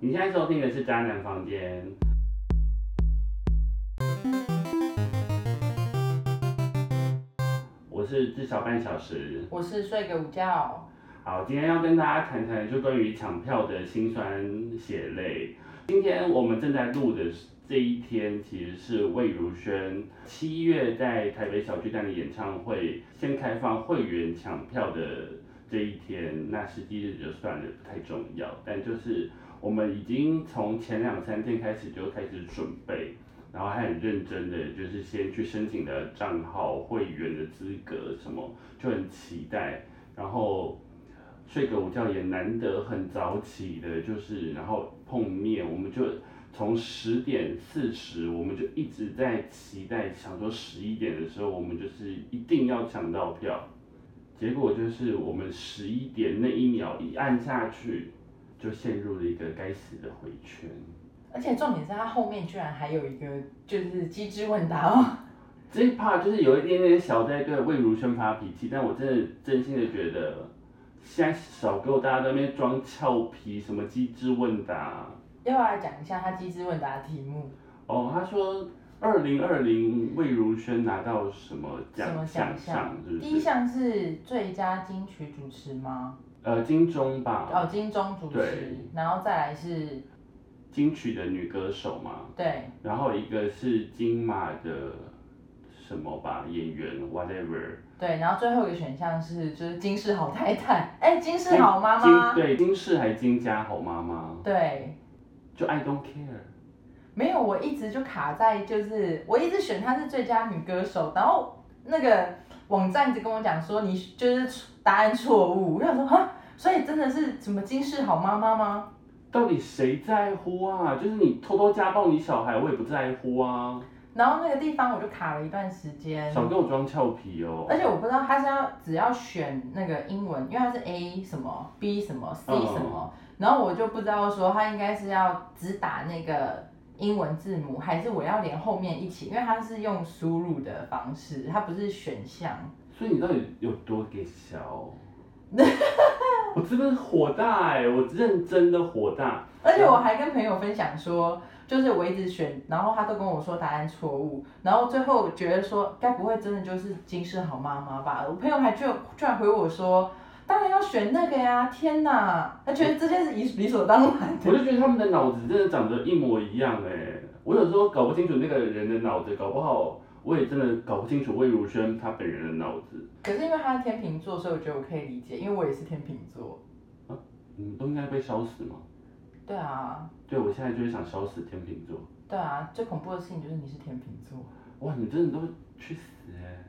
你现在收听的是《渣男房间》。我是至少半小时。我是睡个午觉。好，今天要跟大家谈谈就关于抢票的辛酸血泪。今天我们正在录的这一天，其实是魏如萱七月在台北小巨蛋的演唱会先开放会员抢票的这一天。那实际日就算了，不太重要。但就是我们已经从前两三天开始就开始准备，然后还很认真的就是先去申请的账号、会员的资格什么，就很期待。然后睡个午觉也难得很早起的，就是然后碰面，我们就从十点四十，我们就一直在期待，想说十一点的时候，我们就是一定要抢到票。结果就是我们十一点那一秒一按下去，就陷入了一个该死的回圈。而且重点是他后面居然还有一个就是机智问答哦。这一 part 就是有一点点小在对魏如萱发脾气，但我真的真心的觉得，现在少给我大家在那边装俏皮，什么机智问答。要不要来讲一下他机智问答的题目？哦，他说二零二零魏如萱拿到什么奖什么奖奖项第一是？项是最佳金曲主持吗？呃，金钟吧，哦，金钟主持对，然后再来是，金曲的女歌手嘛，对，然后一个是金马的什么吧演员，whatever。对，然后最后一个选项是就是金氏好太太，哎，金氏好妈妈。金，对，金氏还金家好妈妈，对，就 I don't care。没有，我一直就卡在就是我一直选她是最佳女歌手，然后那个网站一直跟我讲说你就是答案错误，我想说啊，所以真的是什么金氏好妈妈吗？到底谁在乎啊？就是你偷偷家暴你小孩，我也不在乎啊。然后那个地方我就卡了一段时间，少跟我装俏皮哦。而且我不知道他是要只要选那个英文，因为他是 A 什么 B 什么 C 嗯什么，然后我就不知道说他应该是要只打那个英文字母，还是我要连后面一起，因为它是用输入的方式，它不是选项。所以你到底有多给小？我真的火大哎、我认真的火大。而且我还跟朋友分享说，就是我一直选，然后他都跟我说答案错误，然后最后觉得说，该不会真的就是金氏好妈妈吧？我朋友还居居然回我说，当然要选那个呀！天哪，他觉得这件事理理所当然我。就觉得他们的脑子真的长得一模一样哎、我有时候搞不清楚那个人的脑子，搞不好我也真的搞不清楚魏如萱她本人的脑子。可是因为她是天秤座，所以我觉得我可以理解，因为我也是天秤座。啊你们都应该被烧死吗？对啊，对，我现在就是想烧死天秤座。对啊，最恐怖的事情就是你是天秤座，哇，你真的都去死哎、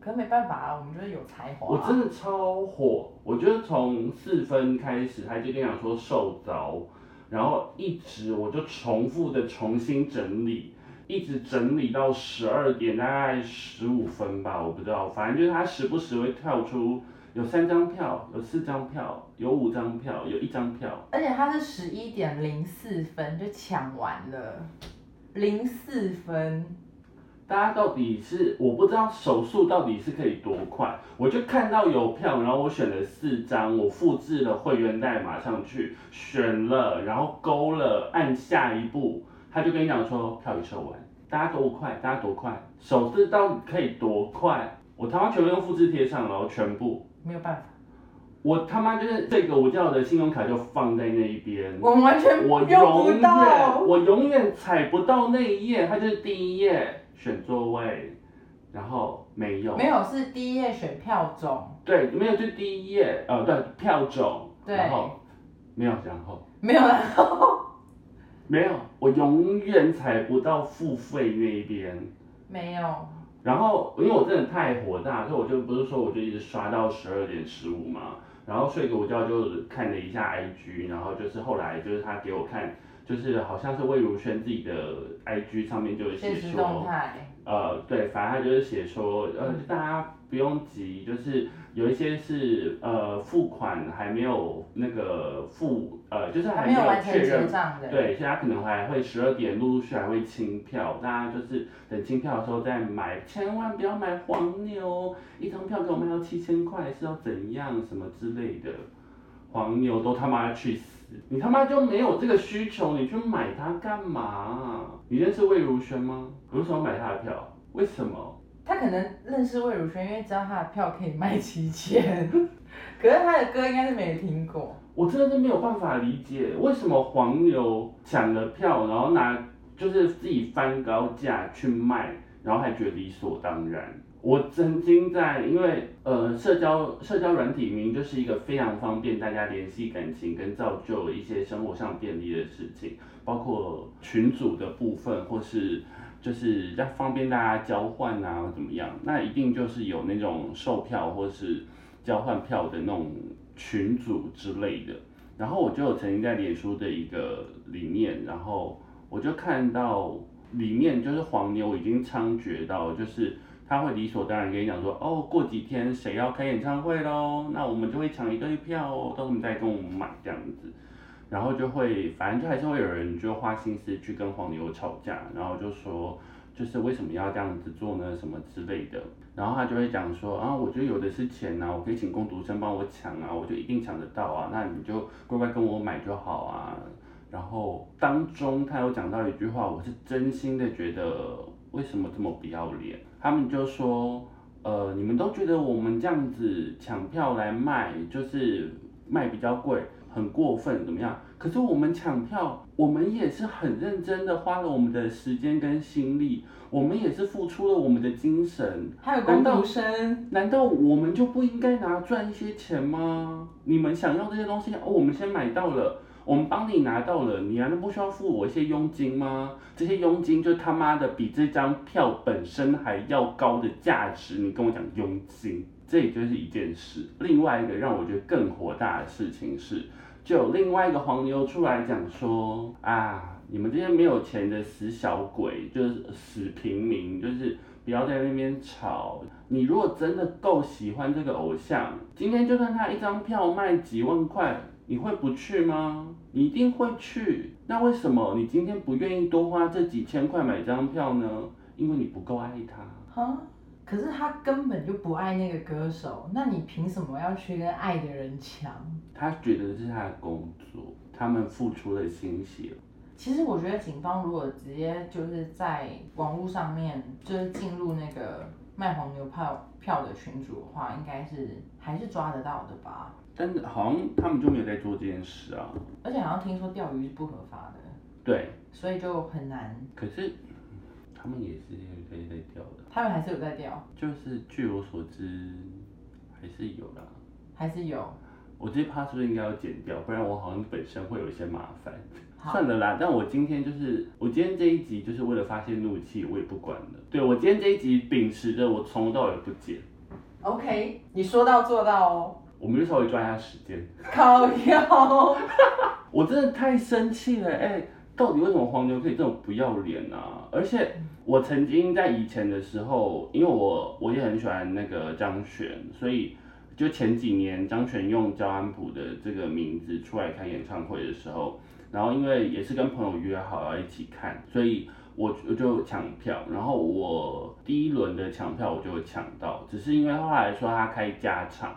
可是没办法啊，我们就是有才华、啊。我真的超火，我觉得从四分开始，他就跟我讲说受着，然后一直我就重复的重新整理，一直整理到十二点，大概十五分吧，我不知道，反正就是他时不时会跳出有三张票，有四张票，有五张票，有一张票，而且他是十一点零四分就抢完了，零四分。大家到底是我不知道手速到底是可以多快，我就看到有票，然后我选了四张，我复制了会员代码上去，选了，然后勾了，按下一步，他就跟你讲说票已售完，大家多快，大家多快，手势到底可以多快？我他妈全部用复制贴上然后，全部，没有办法，我他妈就是这个我叫我的信用卡就放在那一边，我们完全我永远到。我永远踩不到那一页，它就是第一页选座位，然后没有，没有，是第一页选票种，对，没有就第一页，呃，对，票种，对。然后没有，然后。没有然后。没有，我永远踩不到付费那一边。没有，然后因为我真的太火大，所以我就不是说我就一直刷到十二点十五嘛，然后睡个午觉就看了一下 IG，然后就是后来就是他给我看，就是好像是魏如萱自己的 IG 上面就有写说，呃，对，反正他就是写说，呃，大家不用急，就是有一些是呃付款还没有那个付，呃，就是还没有确认。对，所以他可能还会十二点陆陆续续还会清票，大家就是等清票的时候再买，千万不要买黄牛，一张票给我卖到七千块是要怎样什么之类的，黄牛都他妈去死！思？你他妈就没有这个需求，你去买它干嘛？你认识魏如萱吗？为什么买她的票？为什么？他可能认识魏如萱，因为知道她的票可以卖七千，可是他的歌应该是没听过。我真的是没有办法理解，为什么黄牛抢了票，然后拿就是自己翻高价去卖，然后还觉得理所当然。我曾经在，因为呃，社交社交软体名就是一个非常方便大家联系感情跟造就一些生活上便利的事情，包括群组的部分，或是就是要方便大家交换啊怎么样，那一定就是有那种售票或是交换票的那种群组之类的。然后我就曾经在脸书的一个里面，然后我就看到里面就是黄牛已经猖獗到就是。他会理所当然跟你讲说，哦，过几天谁要开演唱会喽，那我们就会抢一堆票哦，到时候你再跟我们买这样子，然后就会，反正就还是会有人就花心思去跟黄牛吵架，然后就说，就是为什么要这样子做呢，什么之类的，然后他就会讲说，啊，我觉得有的是钱呐，我可以请工读生帮我抢啊，我就一定抢得到啊，那你就乖乖跟我买就好啊，然后当中他有讲到一句话，我是真心的觉得，为什么这么不要脸？他们就说，呃，你们都觉得我们这样子抢票来卖，就是卖比较贵，很过分，怎么样？可是我们抢票，我们也是很认真的，花了我们的时间跟心力，我们也是付出了我们的精神。还有工读生，难道我们就不应该拿赚一些钱吗？你们想要这些东西，哦，我们先买到了。我们帮你拿到了，你难道不需要付我一些佣金吗？这些佣金就他妈的比这张票本身还要高的价值，你跟我讲佣金，这也就是一件事。另外一个让我觉得更火大的事情是，就有另外一个黄牛出来讲说啊，你们这些没有钱的死小鬼，就是死平民，就是不要在那边吵。你如果真的够喜欢这个偶像，今天就算他一张票卖几万块。你会不去吗？你一定会去。那为什么你今天不愿意多花这几千块买张票呢？因为你不够爱他。哈？可是他根本就不爱那个歌手，那你凭什么要去跟爱的人抢？他觉得这是他的工作，他们付出了心血。其实我觉得警方如果直接就是在网络上面就是进入那个卖黄牛票票的群组的话，应该是还是抓得到的吧？但是好像他们就没有在做这件事啊，而且好像听说钓鱼是不合法的，对，所以就很难。可是他们也是有在在钓的，他们还是有在钓，就是据我所知还是有啦，还是有。我这趴是不是应该要剪掉？不然我好像本身会有一些麻烦。算了啦，但我今天就是我今天这一集就是为了发泄怒气，我也不管了。对我今天这一集秉持着我从头到尾不剪。OK，你说到做到哦。我们就稍微抓一下时间。靠腰，我真的太生气了哎！到底为什么黄牛可以这种不要脸啊？而且我曾经在以前的时候，因为我我也很喜欢那个张悬，所以就前几年张悬用焦安普的这个名字出来开演唱会的时候，然后因为也是跟朋友约好要一起看，所以我我就抢票，然后我第一轮的抢票我就抢到，只是因为后来说他开加场。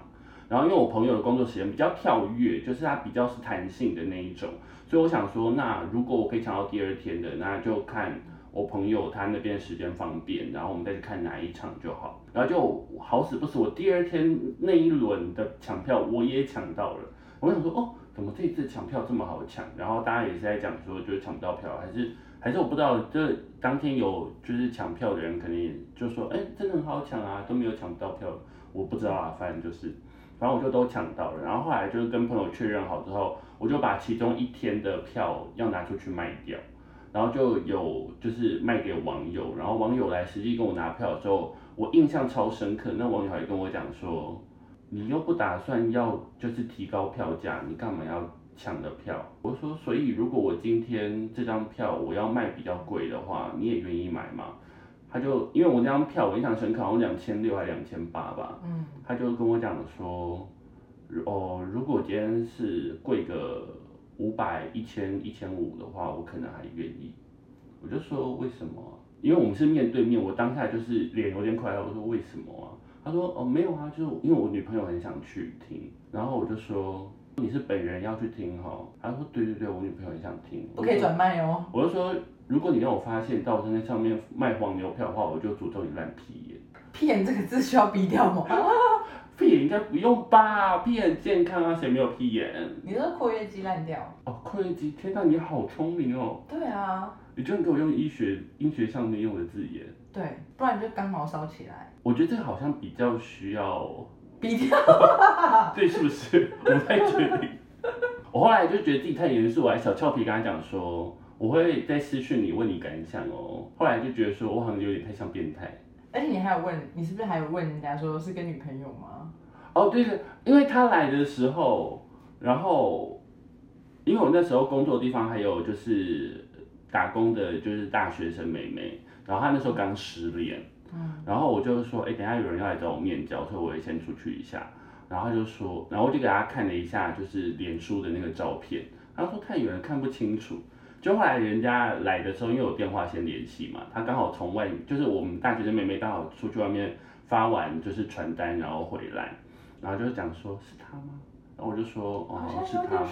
然后因为我朋友的工作时间比较跳跃，就是他比较是弹性的那一种，所以我想说，那如果我可以抢到第二天的，那就看我朋友他那边时间方便，然后我们再去看哪一场就好。然后就好死不死，我第二天那一轮的抢票我也抢到了。我想说，哦，怎么这次抢票这么好抢？然后大家也是在讲说，就是抢不到票，还是还是我不知道，这当天有就是抢票的人肯定就说，哎，真的很好抢啊，都没有抢不到票，我不知道啊，反正就是。然后我就都抢到了，然后后来就是跟朋友确认好之后，我就把其中一天的票要拿出去卖掉，然后就有就是卖给网友，然后网友来实际跟我拿票的时候，我印象超深刻，那网友还跟我讲说，你又不打算要就是提高票价，你干嘛要抢的票？我说，所以如果我今天这张票我要卖比较贵的话，你也愿意买吗？他就因为我那张票我印象深刻，好像两千六还两千八吧。嗯。他就跟我讲说，哦，如果今天是贵个五百、一千、一千五的话，我可能还愿意。我就说为什么？因为我们是面对面，我当下就是脸有点快乐。我说为什么啊？他说哦没有啊，就是因为我女朋友很想去听。然后我就说你是本人要去听哈？他说对对对，我女朋友也想听。不可以转卖哦。我就说，如果你让我发现到在上面卖黄牛票的话，我就诅咒你烂屁眼。屁眼这个字需要逼掉吗？屁眼应该不用吧？屁眼健康啊，谁没有屁眼？你说括约肌烂掉？哦，括约肌，天哪，你好聪明哦。对啊。你居然给我用医学医学上面用的字眼。对，不然就刚毛烧起来。我觉得这个好像比较需要逼掉。对，是不是？我不太确定。我后来就觉得自己太严肃，我还小俏皮跟他讲说，我会在私讯你问你感想哦。后来就觉得说我好像有点太像变态。而且你还有问，你是不是还有问人家说是跟女朋友吗？哦，对的，因为他来的时候，然后因为我那时候工作的地方还有就是打工的，就是大学生妹妹，然后她那时候刚失恋，嗯，然后我就说，哎，等下有人要来找我面交，所以我也先出去一下。然后就说，然后我就给他看了一下，就是脸书的那个照片，他说太远看不清楚。就后来人家来的时候，因为我电话先联系嘛，他刚好从外，就是我们大学生妹妹刚好出去外面发完就是传单，然后回来，然后就讲说是他吗？然后我就说哦是他，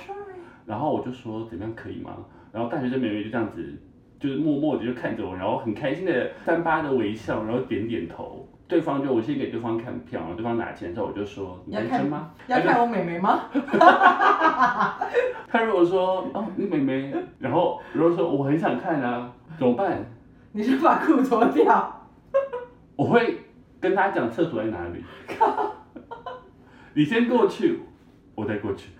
然后我就说怎么样可以吗？然后大学生妹妹就这样子，就是默默的就看着我，然后很开心的三八的微笑，然后点点头。对方就我先给对方看票，然后对方拿钱之后，我就说你单身吗？要看我妹妹吗？他如果说哦你妹妹，然后如果说我很想看啊，怎么办？你就把裤脱掉。我会跟他讲厕所在哪里。你先过去，我再过去。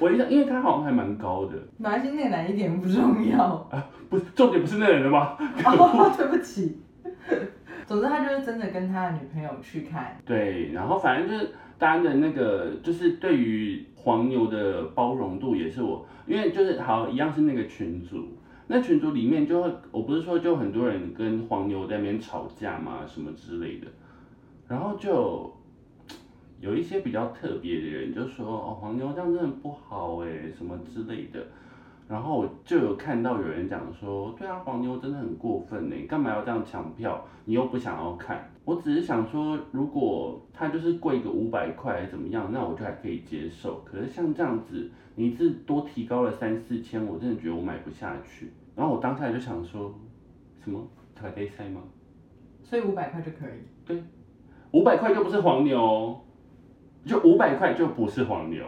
我一想，因为他好像还蛮高的。哪一那男一点不重要。啊，不是重点不是那人的吗？对不起。总之，他就是真的跟他的女朋友去看。对，然后反正就是大家的那个，就是对于黄牛的包容度也是我，因为就是好一样是那个群组，那群组里面就会，我不是说就很多人跟黄牛在那边吵架嘛，什么之类的，然后就有一些比较特别的人就说，哦，黄牛这样真的不好哎，什么之类的。然后我就有看到有人讲说，对啊，黄牛真的很过分呢，干嘛要这样抢票？你又不想要看，我只是想说，如果他就是贵个五百块怎么样，那我就还可以接受。可是像这样子，你是多提高了三四千，我真的觉得我买不下去。然后我当下就想说，什么台北赛吗？所以五百块就可以？对，五百块就不是黄牛，就五百块就不是黄牛。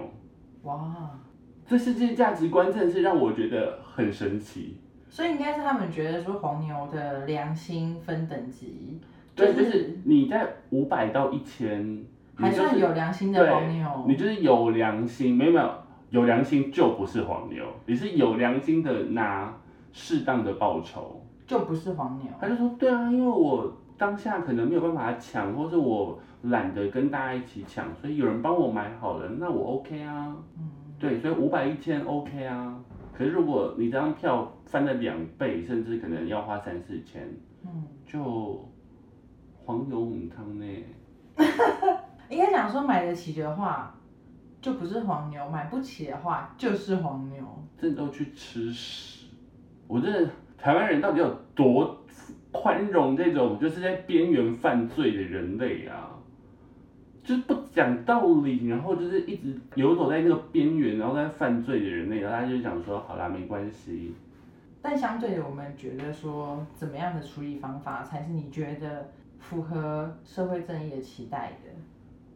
哇。这世界价值观真的是让我觉得很神奇，所以应该是他们觉得说黄牛的良心分等级，对，就是你在五百到一千，还算有良心的黄牛，你就是有良心，没有没有有良心就不是黄牛，你是有良心的拿适当的报酬，就不是黄牛。他就说对啊，因为我当下可能没有办法抢，或是我懒得跟大家一起抢，所以有人帮我买好了，那我 OK 啊。嗯。对，所以五百一千 OK 啊，可是如果你这张票翻了两倍，甚至可能要花三四千，嗯，就黄牛母汤呢。应该讲说买得起的话，就不是黄牛；买不起的话，就是黄牛。这都去吃屎！我这台湾人到底有多宽容这种就是在边缘犯罪的人类啊？就是不讲道理，然后就是一直游走在那个边缘，然后在犯罪的人类，然后他就讲说，好啦，没关系。但相对的，我们觉得说，怎么样的处理方法才是你觉得符合社会正义的期待的？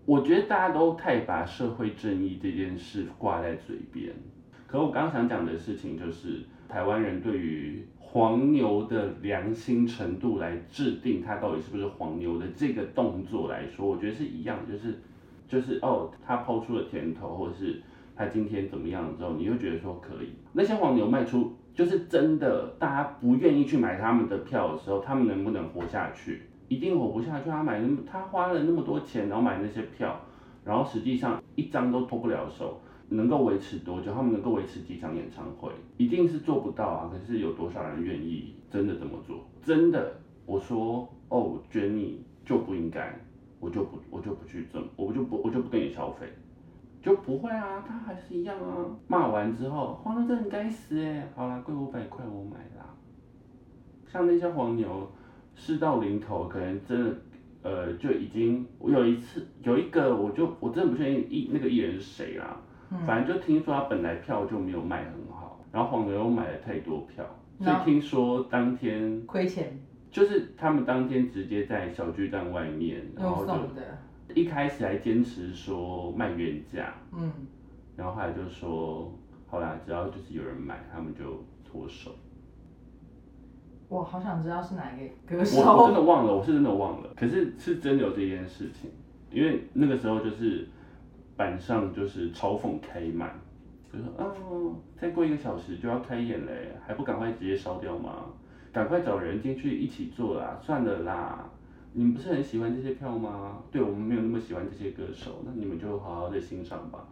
我觉得大家都太把社会正义这件事挂在嘴边，可我刚刚想讲的事情就是，台湾人对于。黄牛的良心程度来制定它到底是不是黄牛的这个动作来说，我觉得是一样，就是就是哦，他抛出了甜头，或者是他今天怎么样之后，你会觉得说可以。那些黄牛卖出就是真的，大家不愿意去买他们的票的时候，他们能不能活下去？一定活不下去。他买那么他花了那么多钱，然后买那些票，然后实际上一张都脱不了手。能够维持多久？他们能够维持几场演唱会？一定是做不到啊！可是有多少人愿意真的这么做？真的，我说哦，捐你就不应该，我就不，我就不去挣，我就不，我就不跟你消费，就不会啊！他还是一样啊！骂完之后，黄牛真的该死哎！好啦，贵五百块我买啦。像那些黄牛，事到临头，可能真的，呃，就已经，我有一次有一个，我就我真的不确定艺那个艺人是谁啦。嗯。反正就听说他本来票就没有卖很好，然后黄牛又买了太多票，所以听说当天亏钱。就是他们当天直接在小巨蛋外面，然后就一开始还坚持说卖原价，嗯，然后后来就说好啦，只要就是有人买，他们就脱手。我好想知道是哪一个歌手。我真。的忘了，我是真的忘了，可是是真的有这件事情，因为那个时候就是板上就是嘲讽开满，就说哦，再过一个小时就要开演嘞，还不赶快直接烧掉吗？赶快找人进去一起做啦，算了啦。你们不是很喜欢这些票吗？对我们没有那么喜欢这些歌手，那你们就好好的欣赏吧。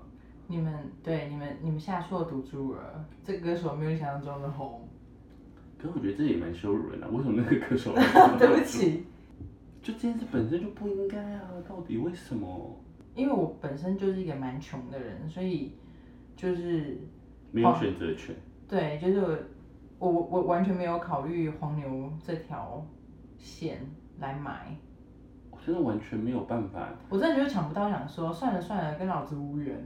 你们对你们你们下错赌注了，这个歌手没有想象中的红。可是我觉得这也蛮羞辱人的、为什么那个歌手？对不起，就这件事本身就不应该啊，到底为什么？因为我本身就是一个蛮穷的人，所以就是没有选择权。对，就是我我我完全没有考虑黄牛这条线来买，我真的完全没有办法，我真的就是抢不到，想说算了算了，跟老子无缘。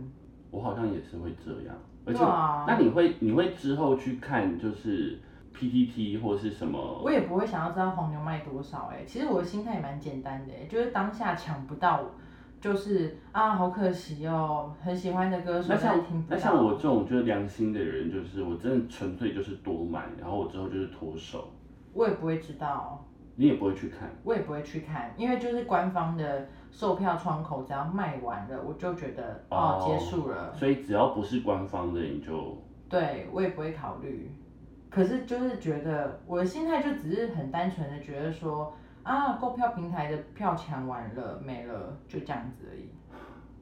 我好像也是会这样，而且，那你会你会之后去看就是 PTT 或是什么？我也不会想要知道黄牛卖多少哎、其实我的心态也蛮简单的哎、就是当下抢不到，就是啊好可惜哦，很喜欢的歌手那像听不到。那像我这种就是良心的人，就是我真的纯粹就是多买，然后我之后就是脱手，我也不会知道，你也不会去看。我也不会去看，因为就是官方的售票窗口只要卖完了，我就觉得哦哦结束了。所以只要不是官方的，你就对我也不会考虑。可是就是觉得我的心态就只是很单纯的觉得说啊，购票平台的票抢完了没了，就这样子而已。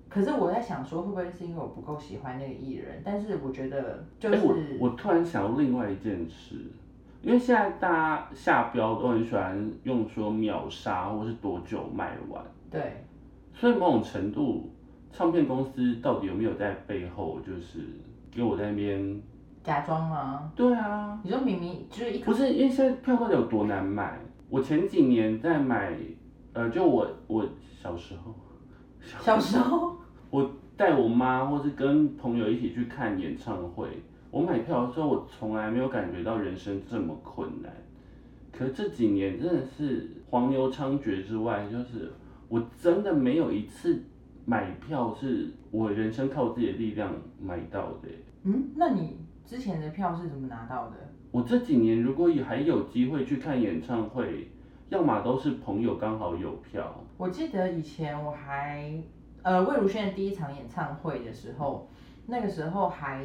可是我在想说，会不会是因为我不够喜欢那个艺人？但是我觉得就哎、是、我我突然想到另外一件事，因为现在大家下标都很喜欢用说秒杀或是多久卖完，对所以某种程度，唱片公司到底有没有在背后就是给我在那边？假装吗？对啊，你说明明就是一不是因为现在票到底有多难买？我前几年在买，呃，就我我小时候，小时候 我带我妈或是跟朋友一起去看演唱会，我买票的时候，我从来没有感觉到人生这么困难。可这几年真的是黄牛猖獗之外，就是我真的没有一次买票是我人生靠自己的力量买到的。嗯，那你之前的票是怎么拿到的？我这几年如果还有机会去看演唱会，要么都是朋友刚好有票，我记得以前我还呃魏如萱的第一场演唱会的时候，那个时候还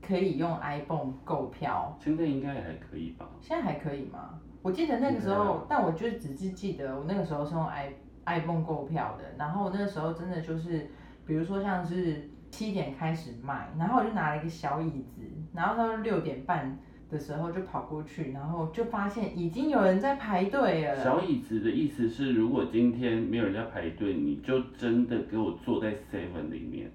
可以用 iPhone 购票，现在应该也还可以吧？现在还可以吗？我记得那个时候，但我就只是记得我那个时候是用 i iPhone 购票的，然后我那个时候真的就是，比如说像是七点开始卖，然后我就拿了一个小椅子，然后到六点半的时候就跑过去，然后就发现已经有人在排队了。小椅子的意思是，如果今天没有人在排队，你就真的给我坐在 Seven 里面。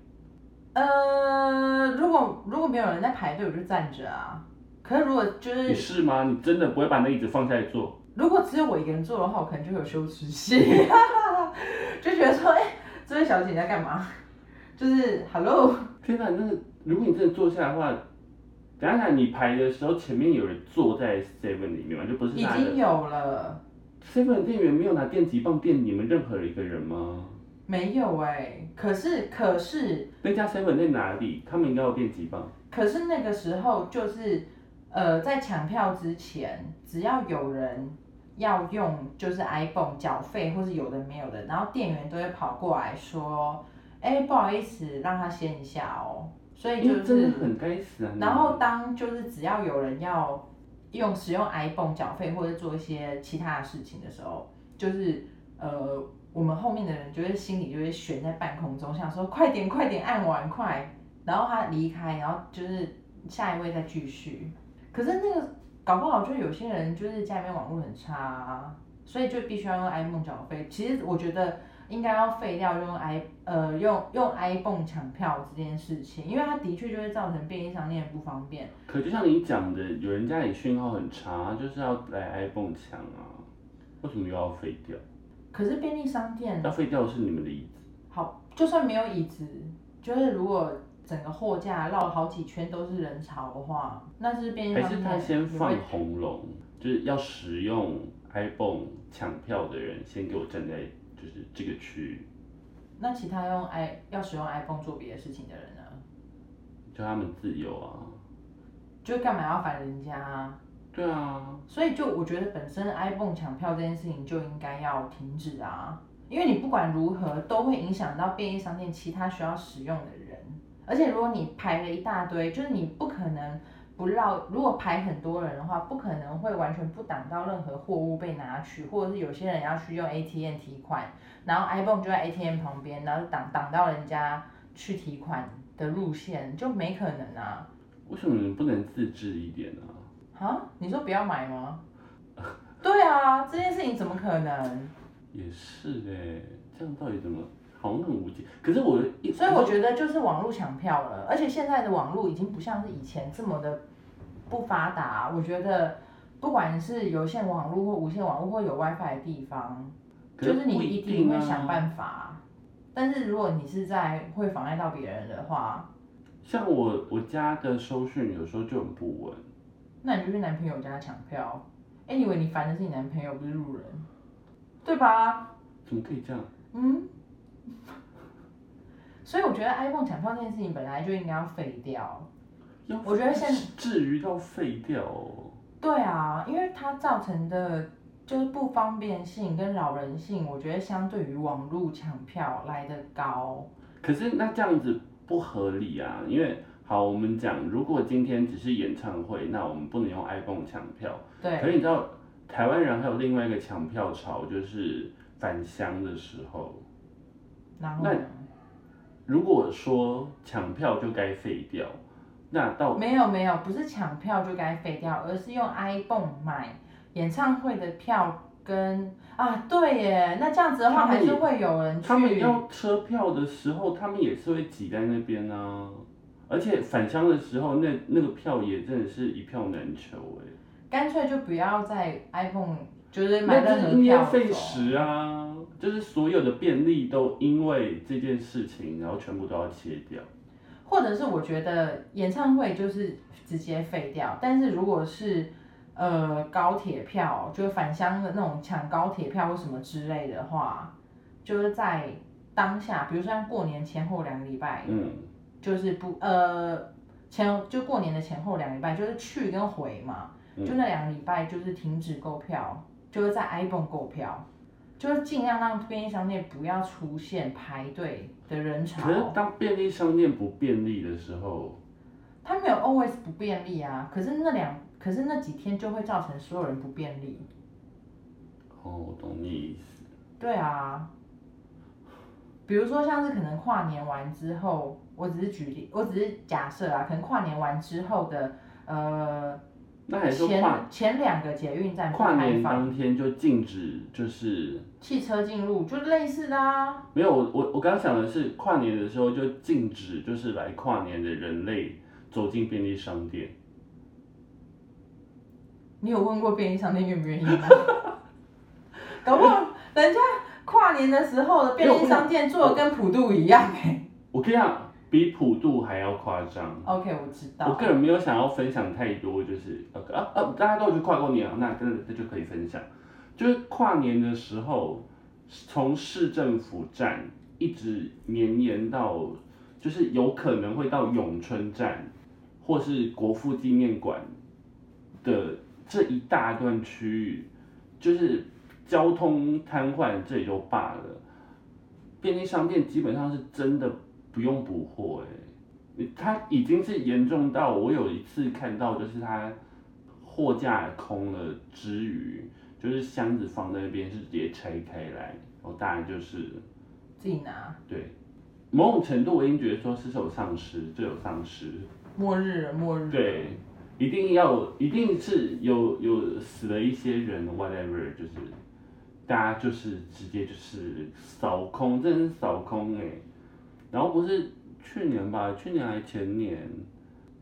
呃，如果如果没有人在排队，我就站着啊。可是如果就你是是吗？你真的不会把那椅子放下来坐？如果只有我一个人坐的话，我可能就会有羞耻心，就觉得说，哎、这位小姐你在干嘛？就是 Hello，天哪，那个如果你真的坐下来的话，等一下你排的时候前面有人坐在 Seven 里面吗？就不是已经有了，Seven 店员没有拿电击棒电你们任何一个人吗？没有哎、可是可是那家 Seven 在哪里？他们应该有电击棒。可是那个时候就是，呃，在抢票之前，只要有人要用就是 iPhone 缴费或是有的没有的，然后店员都会跑过来说，哎、不好意思，让他先一下哦。所以就是，很该死啊！然后当就是只要有人要用使用 iPhone 缴费或者做一些其他的事情的时候，就是呃，我们后面的人就会心里就会悬在半空中，想说快点快点按完快，然后他离开，然后就是下一位再继续。可是那个搞不好就有些人就是家里面网络很差、啊，所以就必须要用 iPhone 缴费。其实我觉得应该要废掉用 i 呃用用 iPhone 抢票这件事情，因为它的确就会造成便利商店的不方便。可就像你讲的，有人家里讯号很差，就是要来 iPhone 抢啊，为什么又要废掉？可是便利商店要废掉的是你们的椅子。好，就算没有椅子，就是如果整个货架绕好几圈都是人潮的话，那是便利还是商店他先放红龙，就是要使用 iPhone 抢票的人，先给我站在就是这个区域，那其他用 i 要使用 iPhone 做别的事情的人呢？就他们自由啊。就干嘛要烦人家啊？对啊，所以就我觉得本身 iPhone 抢票这件事情就应该要停止啊，因为你不管如何都会影响到便利商店其他需要使用的人，而且如果你排了一大堆，就是你不可能不绕，如果排很多人的话，不可能会完全不挡到任何货物被拿取，或者是有些人要去用 ATM 提款，然后 iPhone 就在 ATM 旁边，然后挡挡到人家去提款的路线，就没可能啊。为什么你不能自制一点啊？啊？你说不要买吗？对啊，这件事情怎么可能？也是哎，这样到底怎么？好像很无解。可是我一，所以我觉得就是网络抢票了，而且现在的网络已经不像是以前这么的不发达。我觉得不管是有线网络或无线网络或有 WiFi 的地方，可就是你一定会想办法。但是如果你是在会妨碍到别人的话，像我我家的收讯有时候就很不稳，那你就去男朋友家抢票。哎，你以为你烦的是你男朋友，不是路人，对吧？怎么可以这样？嗯。所以我觉得 iPhone 抢票这件事情本来就应该要废掉。我觉得现至于到废掉哦。对啊，因为它造成的就是不方便性跟扰人性，我觉得相对于网络抢票来的高。可是那这样子不合理啊，因为好，我们讲，如果今天只是演唱会，那我们不能用 iPhone 抢票。对，可是你知道，台湾人还有另外一个抢票潮，就是返乡的时候，那然后呢如果说抢票就该废掉，那到没有没有，不是抢票就该废掉，而是用 iPhone 买演唱会的票跟啊，对耶，那这样子的话还是会有人去。他们要车票的时候，他们也是会挤在那边啊。而且返乡的时候，那那个票也真的是一票难求哎。干脆就不要在 iPhone 就是买那就是任何票因噎废走食啊，就是所有的便利都因为这件事情，然后全部都要切掉。或者是我觉得演唱会就是直接废掉，但是如果是呃高铁票，就是返乡的那种抢高铁票或什么之类的话，就是在当下，比如说像过年前后两个礼拜，嗯，就是不呃前就过年的前后两个礼拜，就是去跟回嘛，嗯就那两个礼拜就是停止购票，就是在 iPhone 购票。就是尽量让便利商店不要出现排队的人潮。可是当便利商店不便利的时候，它没有 always 不便利啊，可是那两，可是那几天就会造成所有人不便利。哦，我懂你意思。对啊，比如说像是可能跨年完之后，我只是举例，我只是假设啊，可能跨年完之后的呃那还是跨前前两个捷运站不跨开放，年当天就禁止，就是汽车进入，就类似的啊。没有我我我刚想的是跨年的时候就禁止，就是来跨年的人类走进便利商店。你有问过便利商店愿不愿意吗？搞不好人家跨年的时候的便利商店做的跟普渡一样哎、我跟你讲，比普渡还要夸张。OK，我知道我。个人没有想要分享太多，就是呃啊啊，大家都有去跨过年啊，那真的这就可以分享。就是跨年的时候，从市政府站一直绵延到，就是有可能会到永春站，或是国父纪念馆的这一大段区域，就是交通瘫痪，这也就罢了，便利商店基本上是真的不用补货哎、它已经是严重到我有一次看到，就是它货架空了之余，就是箱子放在那边是直接拆开来，然后当然就是自己拿。对某种程度我已经觉得说是有丧尸，这有丧尸，末日，末日了。对，一定要一定是有有死了一些人，whatever，就是大家就是直接就是扫空，真扫空哎、然后不是去年吧，去年还前年，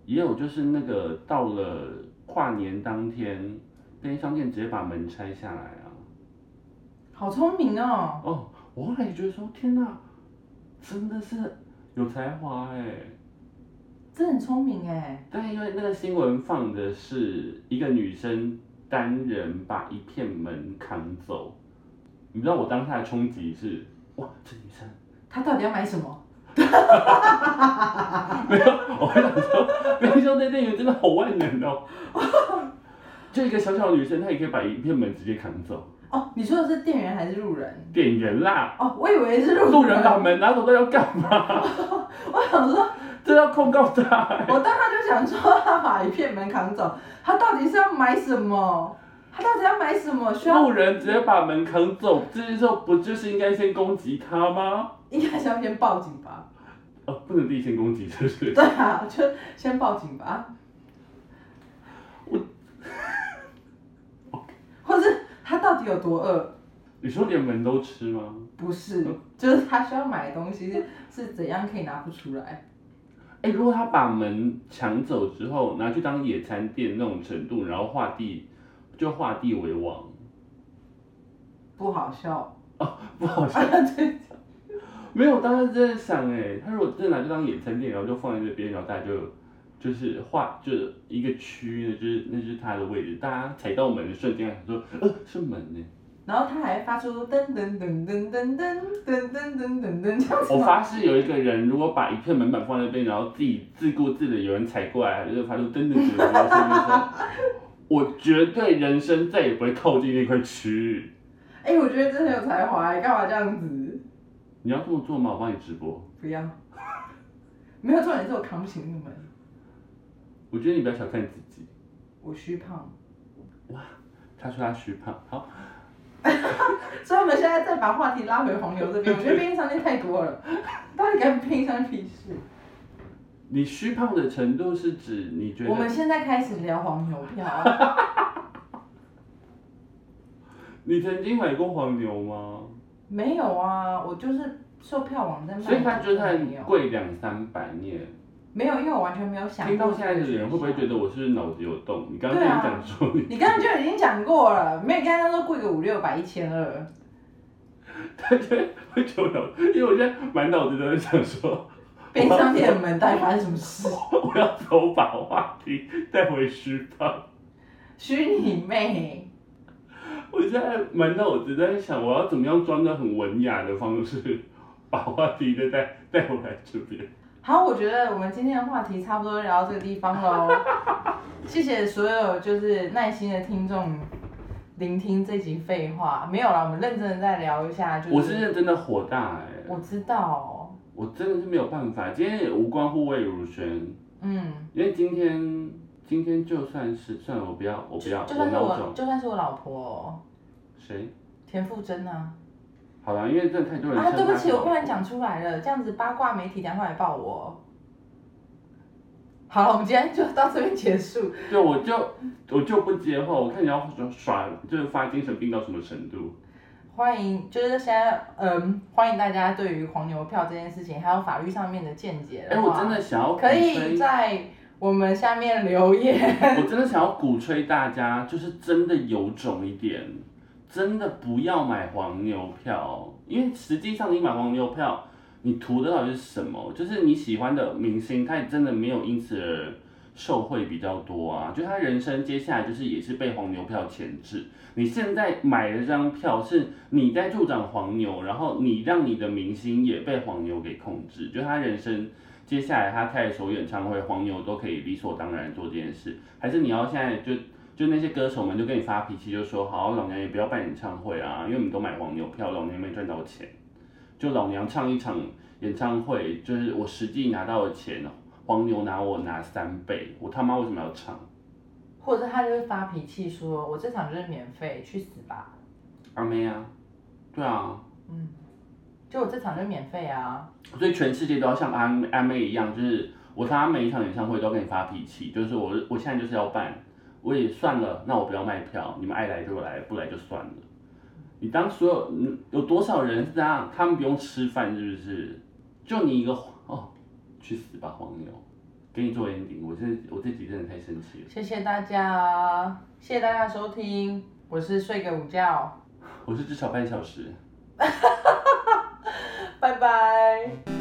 也有就是那个到了跨年当天，便利商店直接把门拆下来啊。好聪明哦。哦，我后来也觉得说，天哪，真的是有才华哎、这很聪明哎。但因为那个新闻放的是一个女生单人把一片门扛走，你知道我当下的冲击是，哇，这女生她到底要买什么？没有，我会想说，冰兄那店员真的好万能哦，就一个小小的女生，她也可以把一片门直接扛走，哦，你说的是店员还是路人？店员啦，哦，我以为是路路人把门拿走，那要干嘛？我想说，这要控告他欸、我当时就想说，他把一片门扛走，他到底是要买什么？他到底要买什么？需要路人直接把门扛走，这时候不就是应该先攻击他吗？应该是要先报警吧？哦，不能自己先攻击，是不是？对啊，就先报警吧。我或是他到底有多饿？你说连门都吃吗？不是，就是他需要买的东西是怎样可以拿不出来？哎、如果他把门抢走之后，拿去当野餐垫那种程度，然后画地就画地为王，不好笑。哦不好笑。对，没有，当时真的想，哎，他如果真的拿这当野餐垫，然后就放在这边，然后大家就就是画就是一个区的，就是那就是他的位置，大家踩到门的瞬间，想说，呃，是门呢。然后他还发出噔噔噔噔噔噔噔噔噔噔噔这样子？我发誓有一个人，如果把一片门板放在那边，然后自己自顾自的有人踩过来，就发出噔噔噔噔的声音说，我绝对人生再也不会靠近那块区域。哎、我觉得真的有才华，干嘛这样子？你要这么做吗？我帮你直播。不要，没有重点是我扛不起那个门，我觉得你不要小看自己。我虚胖。哇他说他虚胖，好，所以我们现在再把话题拉回黄牛这边，我觉得便利商店太多了，到底干便利商店屁事？你虚胖的程度是指你觉得我们现在开始聊黄牛票，你曾经买过黄牛吗？没有啊，我就是售票网站卖的，所以它就算没有，贵两三百，你也没有，因为我完全没有想过。听到现在的人会不会觉得我是不是脑子有洞？你刚刚对啊跟你讲说你，你刚刚就已经讲过了，没有刚刚说贵个五六百、一千二，他就会觉得，因为我现在满脑子都在想说，便利商店的门到底发生什么事？我要走把话题带回 虚胖。虚你妹！我现在满脑子在想，我要怎么样装的很文雅的方式，把话题再带带回来这边。好，我觉得我们今天的话题差不多聊到这个地方喽。谢谢所有就是耐心的听众聆听这集废话。没有啦，我们认真的再聊一下，就是我是认真的火大哎、我知道，我真的是没有办法，今天也无关乎魏如萱，嗯，因为今天今天就算是算了，我不要，我不要，就算是我，我。就算是我老婆谁？田馥甄啊。好了，因为真的太多人啊，称对不起，我突然讲出来了，这样子八卦媒体等一下会来报我。好了，我们今天就到这边结束。对，我就我就不接话，我看你要耍，就是发精神病到什么程度。欢迎，就是现在，嗯，欢迎大家对于黄牛票这件事情，还有法律上面的见解哎、的话，我真的想要鼓可以吹，在我们下面留言。我真的想要鼓吹大家，就是真的有种一点，真的不要买黄牛票，因为实际上你买黄牛票，你图的到底是什么？就是你喜欢的明星，他也真的没有因此而受惠比较多啊，就他人生接下来就是也是被黄牛票牵制。你现在买的这张票是你在助长黄牛，然后你让你的明星也被黄牛给控制，就他人生接下来他开的所有演唱会，黄牛都可以理所当然做这件事，还是你要现在就就那些歌手们就跟你发脾气，就说好老娘也不要办演唱会啊，因为我们都买黄牛票，老娘没赚到钱，就老娘唱一场演唱会，就是我实际拿到的钱，黄牛拿我拿三倍，我他妈为什么要唱？或者他就会发脾气说：“我这场就是免费，去死吧阿妹啊，对啊，！”嗯就我这场就免费啊。所以全世界都要像阿阿妹一样，就是我他每一场演唱会都跟你发脾气，就是我我现在就是要办，我也算了，那我不要卖票，你们爱来就来，不来就算了。你当所有嗯有多少人是这样，他们不用吃饭是不是？就你一个哦，去死吧黄牛！给你做 ending，我这我这几真的太生气了，谢谢大家，谢谢大家收听，我是睡个午觉，我是至少半小时。拜拜。